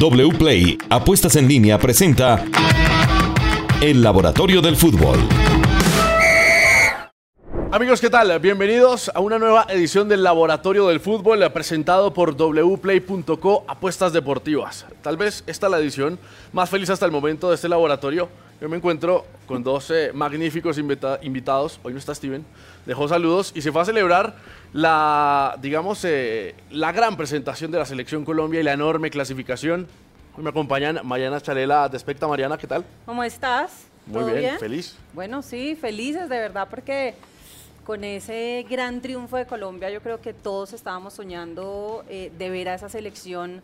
WPLAY Apuestas en línea presenta El Laboratorio del Fútbol. Amigos, ¿qué tal? Bienvenidos a una nueva edición del Laboratorio del Fútbol presentado por wplay.co Apuestas Deportivas. Tal vez esta es la edición más feliz hasta el momento de este laboratorio. Yo me encuentro con dos eh, magníficos invitados. Hoy no está Steven. Dejó saludos y se fue a celebrar la, digamos, eh, la gran presentación de la Selección Colombia y la enorme clasificación. Hoy me acompañan Mariana Chalela de Especta. Mariana, ¿qué tal? ¿Cómo estás? Muy bien, feliz. Bueno, sí, felices de verdad porque con ese gran triunfo de Colombia, yo creo que todos estábamos soñando eh, de ver a esa selección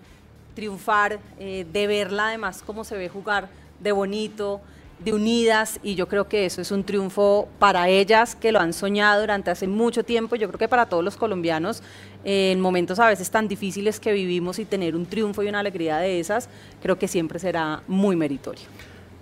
triunfar, eh, de verla además cómo se ve jugar de bonito, de unidas, y yo creo que eso es un triunfo para ellas que lo han soñado durante hace mucho tiempo. Yo creo que para todos los colombianos, eh, en momentos a veces tan difíciles que vivimos y tener un triunfo y una alegría de esas, creo que siempre será muy meritorio.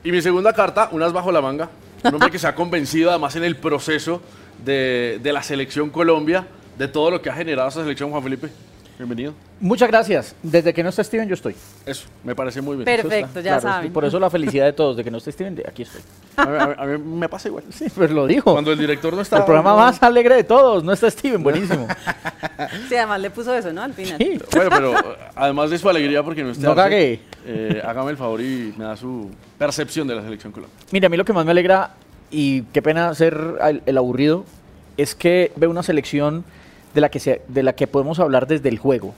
Y mi segunda carta, unas bajo la manga, un hombre que se ha convencido además en el proceso de, la selección Colombia, de todo lo que ha generado esa selección, Juan Felipe. Bienvenido. Muchas gracias. Desde que no está Steven, yo estoy. Eso, me parece muy bien. Perfecto, ya saben. Por eso la felicidad de todos, de que no esté Steven, aquí estoy. A mí, me pasa igual. Sí, pues lo dijo. Cuando el director no está. El programa más alegre de todos, no está Steven, buenísimo. sí, además le puso eso, ¿no? Al final. Sí. Bueno, pero además de su alegría porque no está. No cagué. Eh, hágame el favor y me da su percepción de la selección Colombia. Mira, a mí lo que más me alegra, y qué pena ser el aburrido, es que veo una selección de la que, de la que podemos hablar desde el juego,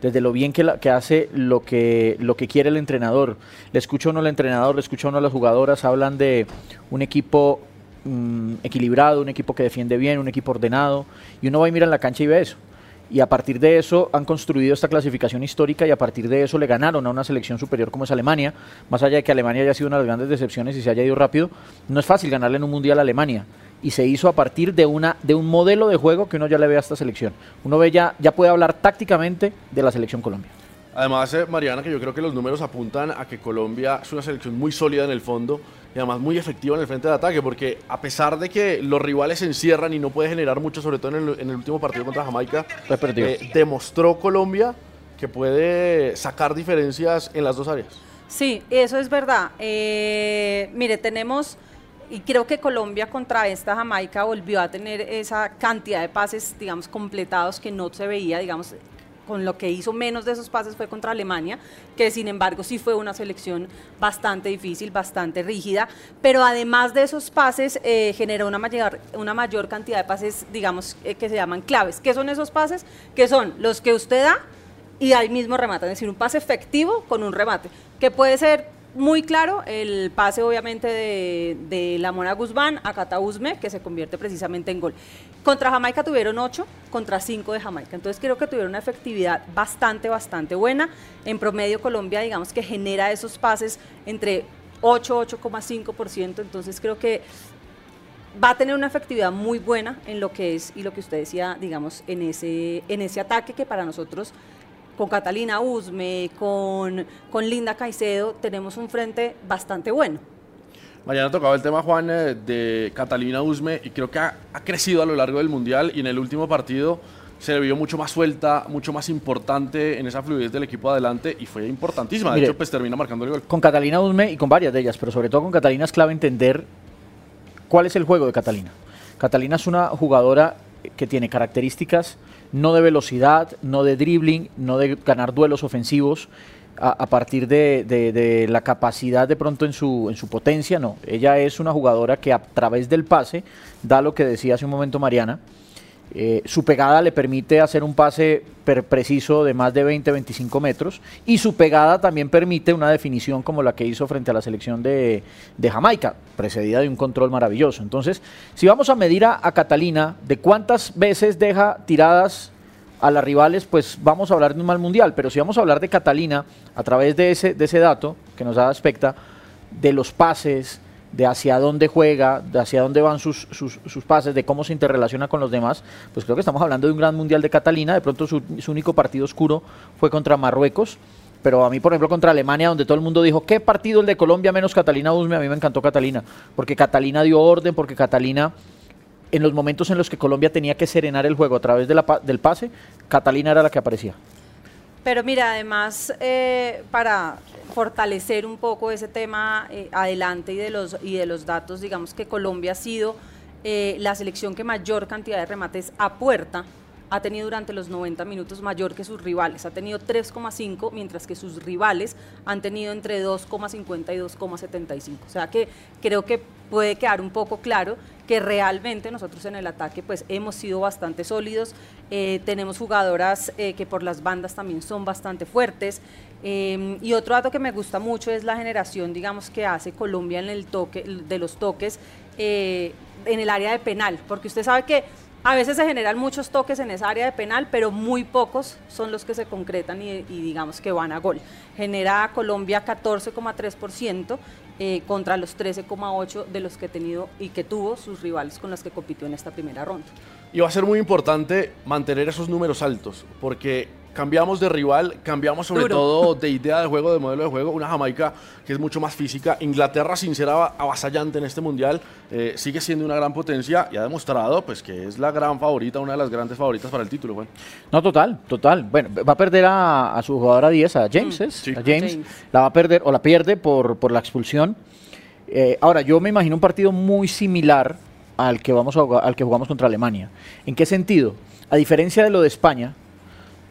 desde lo bien que, que hace lo que, lo que quiere el entrenador. Le escucho uno al entrenador, le escucho uno a las jugadoras, hablan de un equipo mm, equilibrado, un equipo que defiende bien, un equipo ordenado, y uno va y mira en la cancha y ve eso. Y a partir de eso han construido esta clasificación histórica y a partir de eso le ganaron a una selección superior como es Alemania. Más allá de que Alemania haya sido una de las grandes decepciones y se haya ido rápido, no es fácil ganarle en un mundial a Alemania y se hizo a partir de, una, de un modelo de juego que uno ya le ve a esta selección. Uno ve ya, ya puede hablar tácticamente de la selección Colombia. Además, eh, Mariana, que yo creo que los números apuntan a que Colombia es una selección muy sólida en el fondo y además muy efectiva en el frente de ataque, porque a pesar de que los rivales se encierran y no puede generar mucho, sobre todo en el, último partido contra Jamaica, eh, demostró Colombia que puede sacar diferencias en las dos áreas. Sí, eso es verdad. Eh, mire, tenemos y creo que Colombia contra esta Jamaica volvió a tener esa cantidad de pases, digamos, completados que no se veía, digamos, con lo que hizo menos de esos pases fue contra Alemania, que sin embargo sí fue una selección bastante difícil, bastante rígida, pero además de esos pases eh, generó una mayor, una mayor cantidad de pases, digamos, eh, que se llaman claves. ¿Qué son esos pases? Que son los que usted da y ahí mismo remata, es decir, un pase efectivo con un remate, que puede ser muy claro el pase obviamente de, la Mona Guzmán a Catausme, que se convierte precisamente en gol. Contra Jamaica tuvieron 8 contra 5 de Jamaica, entonces creo que tuvieron una efectividad bastante, bastante buena. En promedio Colombia digamos que genera esos pases entre 8, 8,5%, entonces creo que va a tener una efectividad muy buena en lo que es y lo que usted decía, digamos, en ese, en ese ataque que para nosotros con Catalina Usme, con, con Linda Caicedo, tenemos un frente bastante bueno. Mañana tocaba el tema, Juan, eh, de Catalina Usme y creo que ha, crecido a lo largo del Mundial y en el último partido se le vio mucho más suelta, mucho más importante en esa fluidez del equipo adelante y fue importantísima. De hecho, pues termina marcando el gol. Con Catalina Usme y con varias de ellas, pero sobre todo con Catalina es clave entender cuál es el juego de Catalina. Catalina es una jugadora que tiene características no de velocidad, no de dribbling, no de ganar duelos ofensivos a, partir de, la capacidad de pronto en su, en su potencia, no. Ella es una jugadora que a través del pase da lo que decía hace un momento Mariana. Eh, su pegada le permite hacer un pase preciso de más de 20-25 metros y su pegada también permite una definición como la que hizo frente a la selección de, Jamaica, precedida de un control maravilloso. Entonces, si vamos a medir a, Catalina de cuántas veces deja tiradas a las rivales, pues vamos a hablar de un mal mundial, pero si vamos a hablar de Catalina a través de ese, de ese dato que nos da aspecta, de los pases, de hacia dónde juega, de hacia dónde van sus, sus, pases, de cómo se interrelaciona con los demás, pues creo que estamos hablando de un gran mundial de Catalina. De pronto su, único partido oscuro fue contra Marruecos, pero a mí, por ejemplo, contra Alemania, donde todo el mundo dijo, ¿qué partido el de Colombia menos Catalina Usme? A mí me encantó Catalina, porque Catalina dio orden, porque Catalina, en los momentos en los que Colombia tenía que serenar el juego a través del pase, Catalina era la que aparecía. Pero mira, además, eh, para fortalecer un poco ese tema eh, adelante y de, los, y de los datos, digamos que Colombia ha sido eh, la selección que mayor cantidad de remates a puerta ha tenido durante los 90 minutos mayor que sus rivales. Ha tenido 3,5, mientras que sus rivales han tenido entre 2,50 y 2,75. O sea que creo que puede quedar un poco claro que realmente nosotros en el ataque pues hemos sido bastante sólidos, eh, tenemos jugadoras eh, que por las bandas también son bastante fuertes. Eh, y otro dato que me gusta mucho es la generación digamos que hace Colombia en el toque de los toques en el área de penal, porque usted sabe que a veces se generan muchos toques en esa área de penal, pero muy pocos son los que se concretan y, digamos que van a gol. Genera Colombia 14,3% eh, contra los 13,8% de los que ha tenido y que tuvo sus rivales con los que compitió en esta primera ronda. Y va a ser muy importante mantener esos números altos, porque cambiamos de rival, cambiamos sobre todo de idea de juego, de modelo de juego. Una Jamaica que es mucho más física. Inglaterra, sin ser avasallante en este mundial, eh, sigue siendo una gran potencia y ha demostrado pues, que es la gran favorita, una de las grandes favoritas para el título. Juan. No, total, total. Bueno, va a perder a, su jugadora 10, a James, mm. A James. La va a perder o la pierde por, por la expulsión. Eh, ahora, yo me imagino un partido muy similar al que, vamos al que jugamos contra Alemania. ¿En qué sentido? A diferencia de lo de España,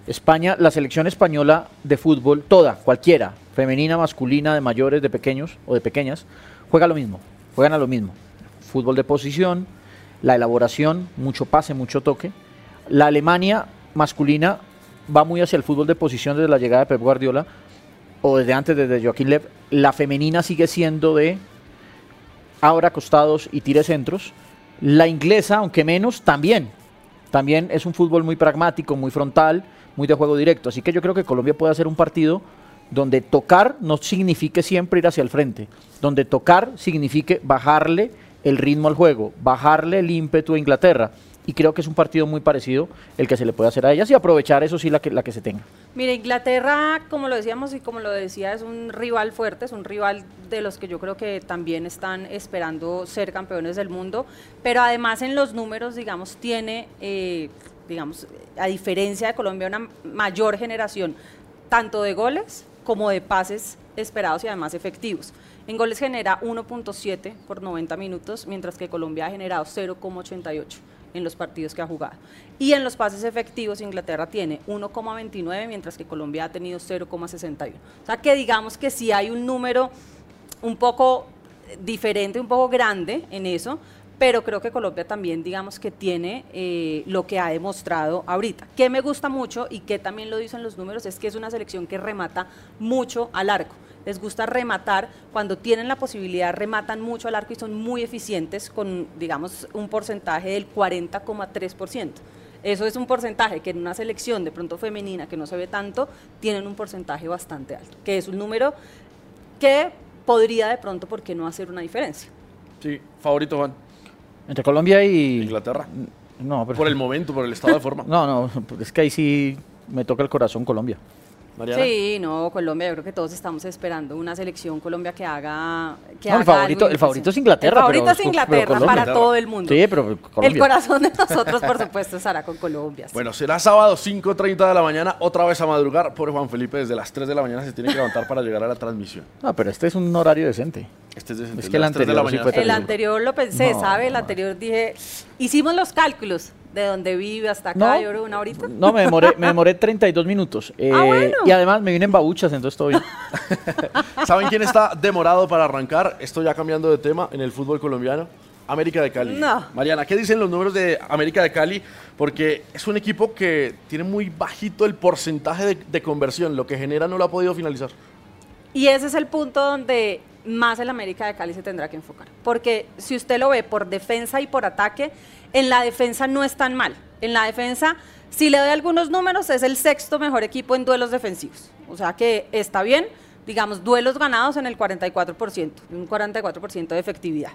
España, la selección española de fútbol, toda, cualquiera, femenina, masculina, de mayores, de pequeños o de pequeñas, juega lo mismo, juegan a lo mismo. Fútbol de posición, la elaboración, mucho pase, mucho toque. La Alemania masculina va muy hacia el fútbol de posición desde la llegada de Pep Guardiola o desde antes, desde Joaquín Lev. La femenina sigue siendo de ahora costados y tire centros. La inglesa, aunque menos, también. También es un fútbol muy pragmático, muy frontal muy de juego directo. Así que yo creo que Colombia puede hacer un partido donde tocar no signifique siempre ir hacia el frente, donde tocar signifique bajarle el ritmo al juego, bajarle el ímpetu a Inglaterra. Y creo que es un partido muy parecido el que se le puede hacer a ellas y aprovechar eso sí la que, la que se tenga. Mire, Inglaterra, como lo decíamos y como lo decía, es un rival fuerte, es un rival de los que yo creo que también están esperando ser campeones del mundo, pero además en los números, digamos, tiene eh, digamos, a diferencia de Colombia, una mayor generación tanto de goles como de pases esperados y además efectivos. En goles genera 1.7 por 90 minutos, mientras que Colombia ha generado 0.88 en los partidos que ha jugado. Y en los pases efectivos Inglaterra tiene 1,29, mientras que Colombia ha tenido 0,61. O sea que digamos que sí hay un número un poco diferente, un poco grande en eso, pero creo que Colombia también, digamos que tiene eh, lo que ha demostrado ahorita. Que me gusta mucho y que también lo dicen los números es que es una selección que remata mucho al arco. Les gusta rematar, cuando tienen la posibilidad rematan mucho al arco y son muy eficientes con, digamos, un porcentaje del 40,3%. Eso es un porcentaje que en una selección de pronto femenina que no se ve tanto, tienen un porcentaje bastante alto, que es un número que podría de pronto, ¿por qué no hacer una diferencia? Sí, favorito Juan. Entre Colombia y... Inglaterra. No, Por el momento, por el estado de forma. no, no, es que ahí sí me toca el corazón Colombia. Sí, no, Colombia, yo creo que todos estamos esperando una selección Colombia que haga. Que el, favorito, el favorito es Inglaterra. El favorito es Inglaterra para todo el mundo. Sí, pero Colombia. El corazón de nosotros, por supuesto, estará con Colombia. Bueno, será sábado 5.30 de la mañana, otra vez a madrugar. Por Juan Felipe, desde las 3 de la mañana se tiene que levantar para llegar a la transmisión. No, pero este es un horario decente. Este es decente. Es que el anterior, el anterior lo pensé, ¿sabe? El anterior dije, hicimos los cálculos de donde vive hasta acá, yo creo una horita. No, me demoré, me demoré 32 minutos. Eh, ah, Y además me vine en babuchas, entonces todo bien. ¿Saben quién está demorado para arrancar? Estoy ya cambiando de tema en el fútbol colombiano. América de Cali. No. Mariana, ¿qué dicen los números de América de Cali? Porque es un equipo que tiene muy bajito el porcentaje de, de conversión, lo que genera no lo ha podido finalizar. Y ese es el punto donde más el América de Cali se tendrá que enfocar. Porque si usted lo ve por defensa y por ataque, en la defensa no es tan mal. En la defensa, si le doy algunos números, es el sexto mejor equipo en duelos defensivos. O sea que está bien, digamos, duelos ganados en el 44%, un 44% de efectividad.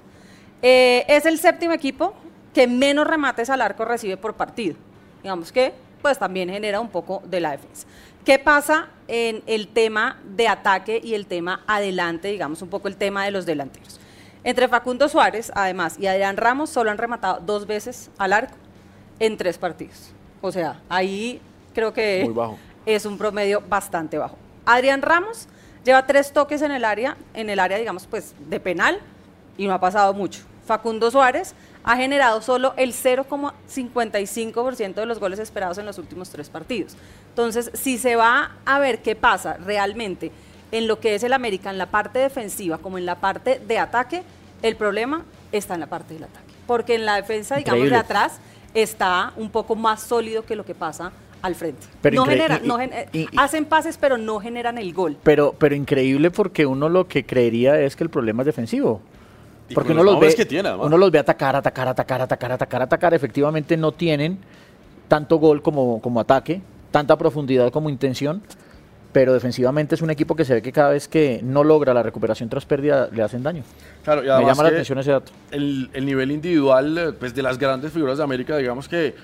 Eh, es el séptimo equipo que menos remates al arco recibe por partido. Digamos que pues también genera un poco de la defensa. ¿Qué pasa en el tema de ataque y el tema adelante, digamos un poco el tema de los delanteros? Entre Facundo Suárez, además, y Adrián Ramos solo han rematado dos veces al arco en tres partidos. O sea, ahí creo que es un promedio bastante bajo. Adrián Ramos lleva tres toques en el área, en el área, digamos, pues, de penal, y no ha pasado mucho. Facundo Suárez ha generado solo el 0,55% de los goles esperados en los últimos tres partidos. Entonces, si se va a ver qué pasa realmente en lo que es el América, en la parte defensiva como en la parte de ataque, el problema está en la parte del ataque. Porque en la defensa, digamos, Increíble. de atrás está un poco más sólido que lo que pasa al frente. Pero no generan, no gen- y- y- hacen pases, pero no generan el gol. Pero, pero increíble porque uno lo que creería es que el problema es defensivo. Y Porque uno los los, ve, que tiene, uno los ve atacar, atacar, atacar, atacar, atacar, atacar. Efectivamente no tienen tanto gol como, como ataque, tanta profundidad como intención, pero defensivamente es un equipo que se ve que cada vez que no logra la recuperación tras pérdida le hacen daño. Claro, y Me llama la atención ese dato. el, el nivel individual pues, de las grandes figuras de América, digamos que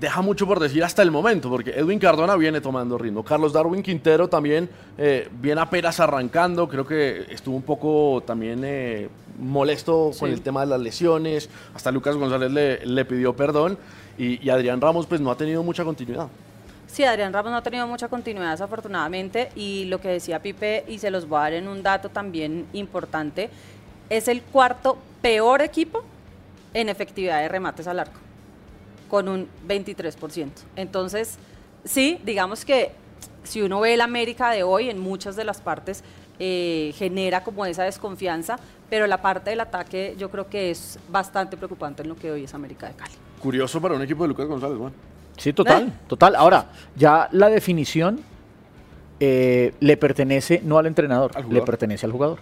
deja mucho por decir hasta el momento, porque Edwin Cardona viene tomando ritmo. Carlos Darwin Quintero también eh, viene apenas arrancando, creo que estuvo un poco también eh, molesto con el tema de las lesiones, hasta Lucas González le, le pidió perdón y, y Adrián Ramos pues no ha tenido mucha continuidad. Sí, Adrián Ramos no ha tenido mucha continuidad desafortunadamente y lo que decía Pipe, y se los voy a dar en un dato también importante, es el cuarto peor equipo en efectividad de remates al arco, con un 23%. Entonces, sí, digamos que si uno ve el América de hoy, en muchas de las partes eh, genera como esa desconfianza, pero la parte del ataque yo creo que es bastante preocupante en lo que hoy es América de Cali. Curioso para un equipo de Lucas González, bueno. Sí, total, Eh. total. Ahora, ya la definición eh, le pertenece no al entrenador, Al le pertenece al jugador.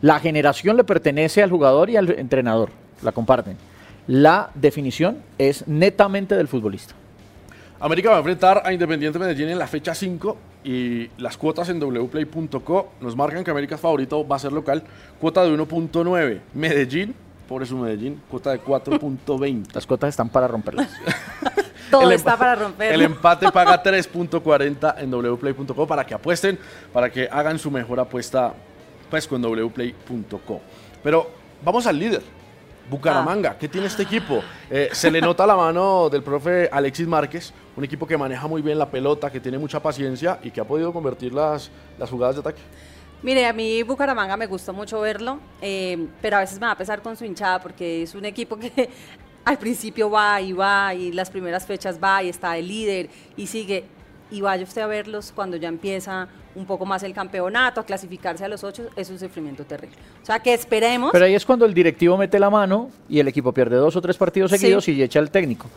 La generación le pertenece al jugador y al entrenador, la comparten. La definición es netamente del futbolista. América va a enfrentar a Independiente Medellín en la fecha 5 y las cuotas en wplay.co nos marcan que América es favorito, va a ser local, cuota de 1.9. Medellín, por eso Medellín, cuota de 4.20. Las cuotas están para romperlas. Todo El está para romper. El empate paga 3.40 en wplay.co para que apuesten, para que hagan su mejor apuesta pues con wplay.co. Pero vamos al líder. Bucaramanga, ¿qué tiene este equipo? Eh, se le nota la mano del profe Alexis Márquez, un equipo que maneja muy bien la pelota, que tiene mucha paciencia y que ha podido convertir las, las jugadas de ataque. Mire, a mí Bucaramanga me gusta mucho verlo, eh, pero a veces me va a pesar con su hinchada porque es un equipo que al principio va y va y las primeras fechas va y está el líder y sigue. Y vaya usted a verlos cuando ya empieza un poco más el campeonato, a clasificarse a los ocho, es un sufrimiento terrible. O sea, que esperemos. Pero ahí es cuando el directivo mete la mano y el equipo pierde dos o tres partidos Sí. seguidos y echa al técnico.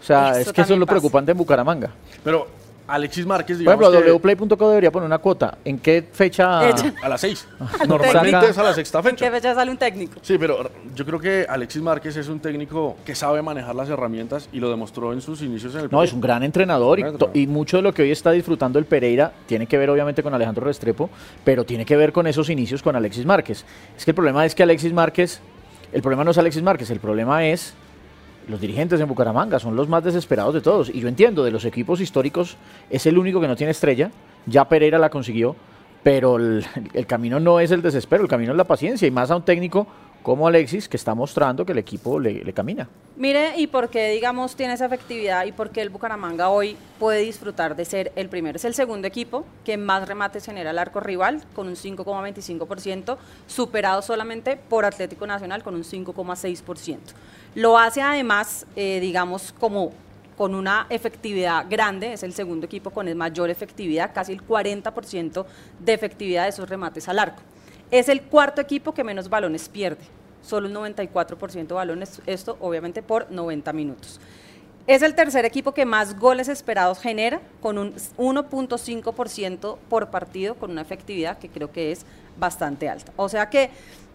O sea, Eso es que eso es lo pasa. preocupante en Bucaramanga. Pero Alexis Márquez, Por digamos ejemplo, que wplay.co debería poner una cuota. ¿En qué fecha? Echa. a las 6. Saca- Normalmente es a la sexta ¿En fecha. qué fecha sale un técnico? Sí, pero yo creo que Alexis Márquez es un técnico que sabe manejar las herramientas y lo demostró en sus inicios en el No, es un gran entrenador y, Gran y mucho de lo que hoy está disfrutando el Pereira tiene que ver obviamente con Alejandro Restrepo, pero tiene que ver con esos inicios con Alexis Márquez. Es que el problema es que Alexis Márquez, el problema no es Alexis Márquez, el problema es los dirigentes en Bucaramanga, son los más desesperados de todos. Y yo entiendo, de los equipos históricos es el único que no tiene estrella, ya Pereira la consiguió, pero el, camino no es el desespero, el camino es la paciencia y más a un técnico como Alexis que está mostrando que el equipo le- le camina. Mire, y por qué, digamos, tiene esa efectividad y por qué el Bucaramanga hoy puede disfrutar de ser el primero. Es el segundo equipo que más remates genera el arco rival, con un 5,25%, superado solamente por Atlético Nacional con un 5,6%. Lo hace además, eh, digamos, como con una efectividad grande, es el segundo equipo con mayor efectividad, casi el 40% de efectividad de esos remates al arco. Es el cuarto equipo que menos balones pierde, solo un 94% de balones, esto obviamente por 90 minutos. Es el tercer equipo que más goles esperados genera, con un 1.5% por partido, con una efectividad que creo que es bastante alta. O sea que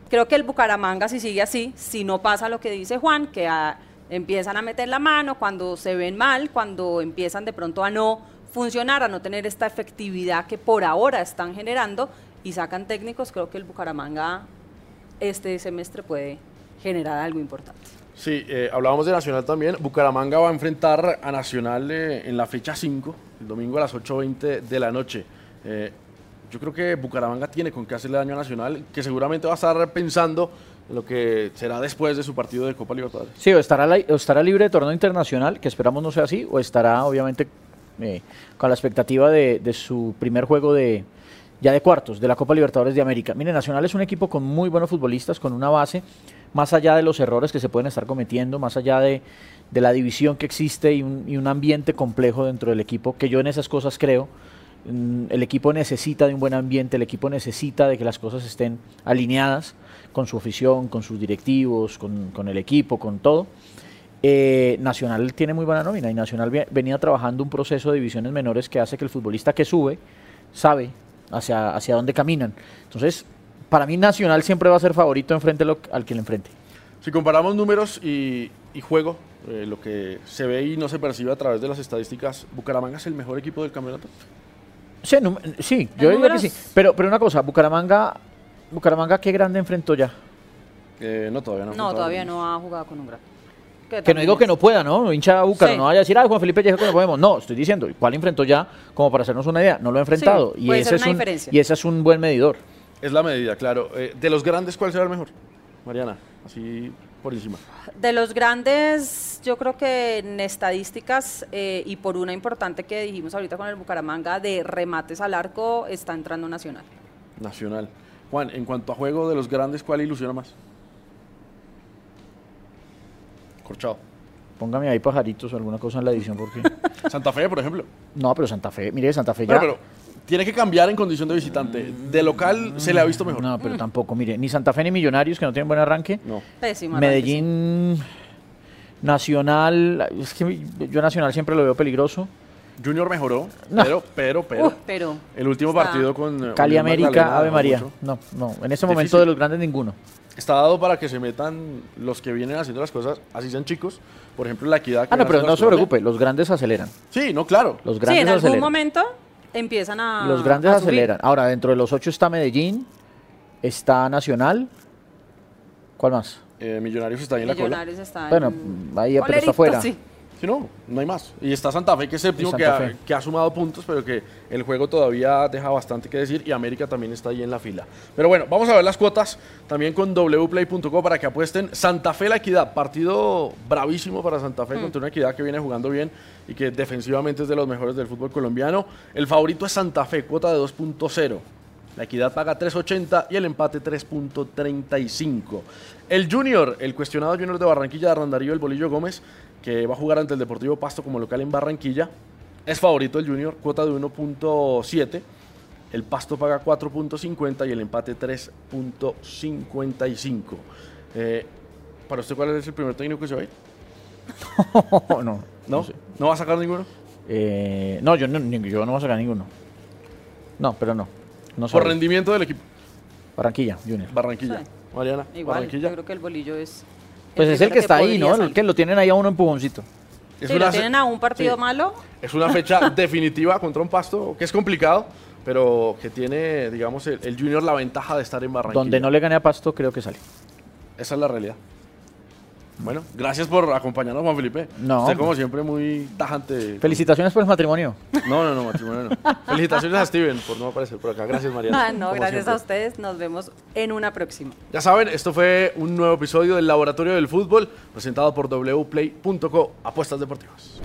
creo que el Bucaramanga, si sigue así, si no pasa lo que dice Juan, que ah, empiezan a meter la mano cuando se ven mal, cuando empiezan de pronto a no funcionar, a no tener esta efectividad que por ahora están generando y sacan técnicos, creo que el Bucaramanga este semestre puede generar algo importante. Sí, eh, hablábamos de Nacional también. Bucaramanga va a enfrentar a Nacional eh, en la fecha 5, el domingo a las 8.20 de la noche. Eh, yo creo que Bucaramanga tiene con qué hacerle daño a Nacional, que seguramente va a estar pensando en lo que será después de su partido de Copa Libertadores. Sí, o estará, o estará libre de torneo internacional, que esperamos no sea así, o estará obviamente eh, con la expectativa de, de su primer juego de ya de cuartos de la Copa Libertadores de América. Mire, Nacional es un equipo con muy buenos futbolistas, con una base, más allá de los errores que se pueden estar cometiendo, más allá de, de la división que existe y un, y un ambiente complejo dentro del equipo, que yo en esas cosas creo. Mm, El equipo necesita de un buen ambiente, el equipo necesita de que las cosas estén alineadas con su afición, con sus directivos, con, con el equipo, con todo. Eh, Nacional tiene muy buena nómina y Nacional ve- venía trabajando un proceso de divisiones menores que hace que el futbolista que sube sabe hacia, hacia dónde caminan. Entonces, para mí Nacional siempre va a ser favorito enfrente al que le enfrente. Si comparamos números y, y juego, eh, lo que se ve y no se percibe a través de las estadísticas, ¿Bucaramanga es el mejor equipo del campeonato? Sí, sí yo diría que sí. Pero, pero una cosa, Bucaramanga, Bucaramanga, ¿qué grande enfrentó ya? Eh, no, todavía no. No, todavía no ha jugado con un gran. Que no digo que no pueda, ¿no? Hincha Búcaro, Sí. no vaya a decir, ah, Juan Felipe dijo que no podemos. No, estoy diciendo, ¿cuál enfrentó ya? Como para hacernos una idea. No lo ha enfrentado. Sí, y, puede ese ser es una un, diferencia. y ese es un buen medidor. Es la medida, claro. Eh, de los grandes, ¿cuál será el mejor? Mariana, así por encima. De los grandes, yo creo que en estadísticas eh, y por una importante que dijimos ahorita con el Bucaramanga de remates al arco está entrando Nacional. Nacional. Juan, en cuanto a juego de los grandes, ¿cuál ilusiona más? Corchado. Póngame ahí pajaritos o alguna cosa en la edición porque... Santa Fe, por ejemplo. no, pero Santa Fe, mire, Santa Fe ya... Pero tiene que cambiar en condición de visitante. De local se le ha visto mejor. No, pero tampoco, mire, ni Santa Fe ni Millonarios, que no tienen buen arranque. No. Pésimo. arranque, sí. Medellín, Nacional, es que yo Nacional siempre lo veo peligroso. Junior mejoró, No. pero, pero, pero. Pero el último está- partido con. eh, Cali Unión América, Magdalena Ave María. mucho. No, no, en este momento Difícil. de los grandes ninguno. Está dado para que se metan los que vienen haciendo las cosas, así sean chicos. Por ejemplo, la equidad. que Ah, no, pero no se preocupe, los grandes aceleran. Sí, no, claro. Los Sí, grandes en algún momento empiezan a. Los grandes a subir. aceleran. Ahora, dentro de los ocho está Medellín, está Nacional. ¿Cuál más? Eh, Millonarios está ahí en la cola. Millonarios está Bueno, en- ahí, pero está Colerito, fuera. sí. Sí, no, no hay más. Y está Santa Fe, que es séptimo, que ha, Fe. que ha sumado puntos, pero que el juego todavía deja bastante que decir. Y América también está ahí en la fila. Pero bueno, vamos a ver las cuotas también con wplay.co para que apuesten. Santa Fe, la equidad. Partido bravísimo para Santa Fe contra una equidad que viene jugando bien y que defensivamente es de los mejores del fútbol colombiano. El favorito es Santa Fe, cuota de 2.0. La equidad paga 3.80 y el empate 3.35. El Junior, el cuestionado Junior de Barranquilla de Randarío, el Bolillo Gómez, que va a jugar ante el Deportivo Pasto como local en Barranquilla, es favorito el Junior, cuota de 1.7. El Pasto paga 4.50 y el empate 3.55. Eh, ¿Para usted cuál es el primer técnico que se va a ir? no, no. ¿No? sé. ¿No va a sacar ninguno? Eh, no, yo no, yo no voy a sacar ninguno. No, pero no. no Por rendimiento del equipo. Barranquilla, Junior. Barranquilla. Sí. Mariana, Igual, Barranquilla. yo creo que el bolillo es. Pues es el que está ahí, ¿no? El salir. que lo tienen ahí a uno empujoncito. Es Sí, una lo tienen a un partido sí. malo. Es una fecha definitiva contra un pasto que es complicado, pero que tiene, digamos, el, el Junior la ventaja de estar en Barranquilla. Donde no le gane a Pasto, creo que sale. Esa es la realidad. Bueno, gracias por acompañarnos, Juan Felipe. No, Usted, como siempre, muy tajante. Felicitaciones por el matrimonio. No, no, no, matrimonio no. Felicitaciones a Steven por no aparecer por acá. Gracias, Mariana. Ah, no, como gracias siempre. a ustedes. Nos vemos en una próxima. Ya saben, esto fue un nuevo episodio del Laboratorio del Fútbol, presentado por wplay.co, Apuestas Deportivas.